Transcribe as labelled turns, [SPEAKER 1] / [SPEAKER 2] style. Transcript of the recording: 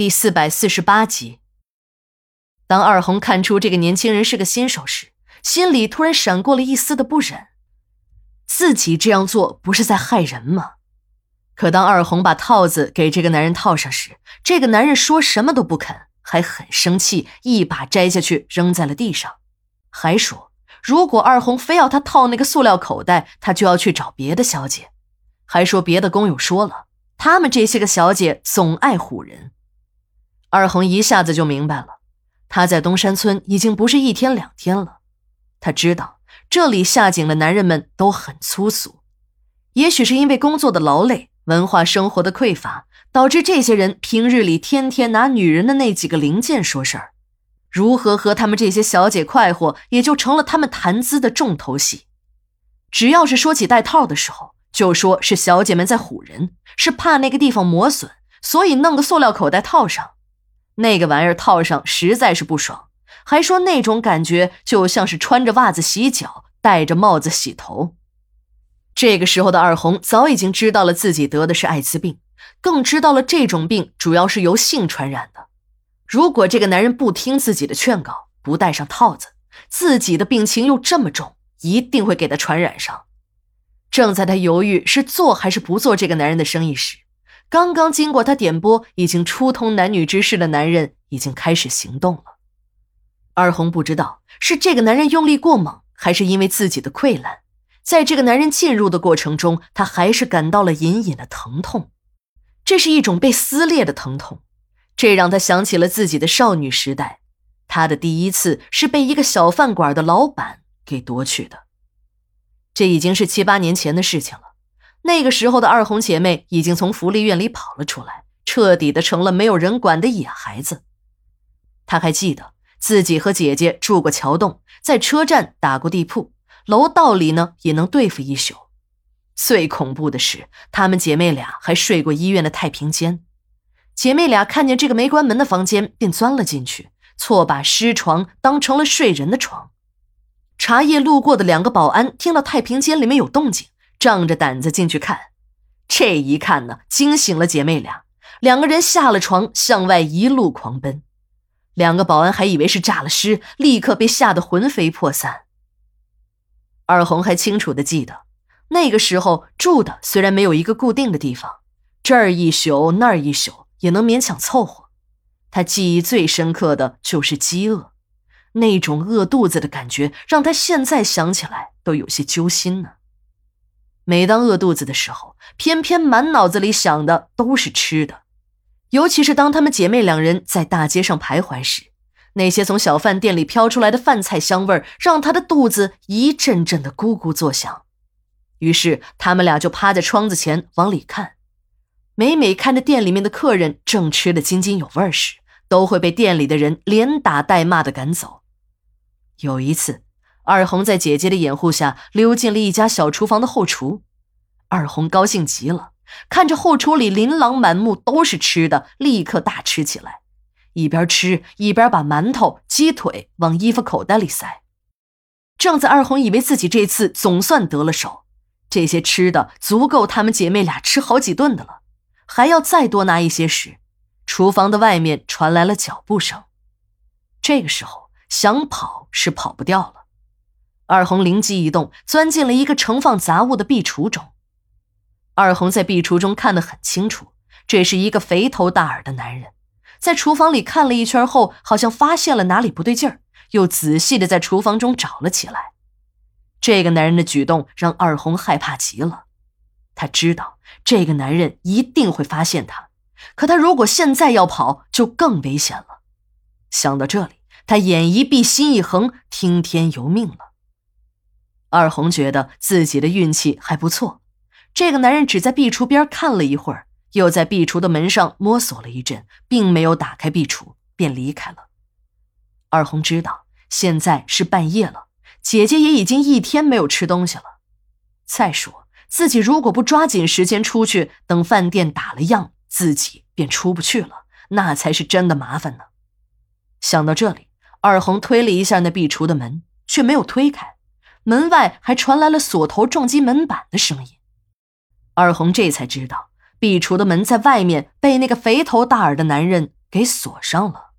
[SPEAKER 1] 第四百四十八集。当二红看出这个年轻人是个新手时，心里突然闪过了一丝的不忍。自己这样做不是在害人吗？可当二红把套子给这个男人套上时，这个男人说什么都不肯，还很生气，一把摘下去扔在了地上，还说如果二红非要他套那个塑料口袋，他就要去找别的小姐，还说别的工友说了，他们这些个小姐总爱唬人。二红一下子就明白了，他在东山村已经不是一天两天了。他知道这里下井的男人们都很粗俗，也许是因为工作的劳累、文化生活的匮乏，导致这些人平日里天天拿女人的那几个零件说事儿，如何和他们这些小姐快活，也就成了他们谈资的重头戏。只要是说起戴套的时候，就说是小姐们在唬人，是怕那个地方磨损，所以弄个塑料口袋套上。那个玩意儿套上实在是不爽，还说那种感觉就像是穿着袜子洗脚，戴着帽子洗头。这个时候的二红早已经知道了自己得的是艾滋病，更知道了这种病主要是由性传染的。如果这个男人不听自己的劝告，不戴上套子，自己的病情又这么重，一定会给他传染上。正在他犹豫是做还是不做这个男人的生意时，刚刚经过他点拨、已经初通男女之事的男人已经开始行动了。二红不知道是这个男人用力过猛，还是因为自己的溃烂，在这个男人进入的过程中，他还是感到了隐隐的疼痛。这是一种被撕裂的疼痛，这让他想起了自己的少女时代，他的第一次是被一个小饭馆的老板给夺去的。这已经是七八年前的事情了。那个时候的二红姐妹已经从福利院里跑了出来，彻底的成了没有人管的野孩子。她还记得自己和姐姐住过桥洞，在车站打过地铺，楼道里呢也能对付一宿。最恐怖的是，她们姐妹俩还睡过医院的太平间。姐妹俩看见这个没关门的房间，便钻了进去，错把尸床当成了睡人的床。茶叶路过的两个保安听到太平间里面有动静。仗着胆子进去看，这一看呢，惊醒了姐妹俩。两个人下了床，向外一路狂奔。两个保安还以为是诈了尸，立刻被吓得魂飞魄散。二红还清楚的记得，那个时候住的虽然没有一个固定的地方，这儿一宿那儿一宿也能勉强凑合。他记忆最深刻的就是饥饿，那种饿肚子的感觉，让他现在想起来都有些揪心呢。每当饿肚子的时候，偏偏满脑子里想的都是吃的。尤其是当她们姐妹两人在大街上徘徊时，那些从小饭店里飘出来的饭菜香味儿让她的肚子一阵阵的咕咕作响。于是，他们俩就趴在窗子前往里看。每每看着店里面的客人正吃得津津有味时，都会被店里的人连打带骂的赶走。有一次。二红在姐姐的掩护下溜进了一家小厨房的后厨，二红高兴极了，看着后厨里琳琅满目都是吃的，立刻大吃起来，一边吃一边把馒头、鸡腿往衣服口袋里塞。正在二红以为自己这次总算得了手，这些吃的足够她们姐妹俩吃好几顿的了，还要再多拿一些时，厨房的外面传来了脚步声。这个时候想跑是跑不掉了。二红灵机一动，钻进了一个盛放杂物的壁橱中。二红在壁橱中看得很清楚，这是一个肥头大耳的男人，在厨房里看了一圈后，好像发现了哪里不对劲儿，又仔细的在厨房中找了起来。这个男人的举动让二红害怕极了，他知道这个男人一定会发现他，可他如果现在要跑，就更危险了。想到这里，他眼一闭，心一横，听天由命了。二红觉得自己的运气还不错，这个男人只在壁橱边看了一会儿，又在壁橱的门上摸索了一阵，并没有打开壁橱，便离开了。二红知道现在是半夜了，姐姐也已经一天没有吃东西了。再说自己如果不抓紧时间出去，等饭店打了烊，自己便出不去了，那才是真的麻烦呢。想到这里，二红推了一下那壁橱的门，却没有推开。门外还传来了锁头撞击门板的声音，二红这才知道壁橱的门在外面被那个肥头大耳的男人给锁上了。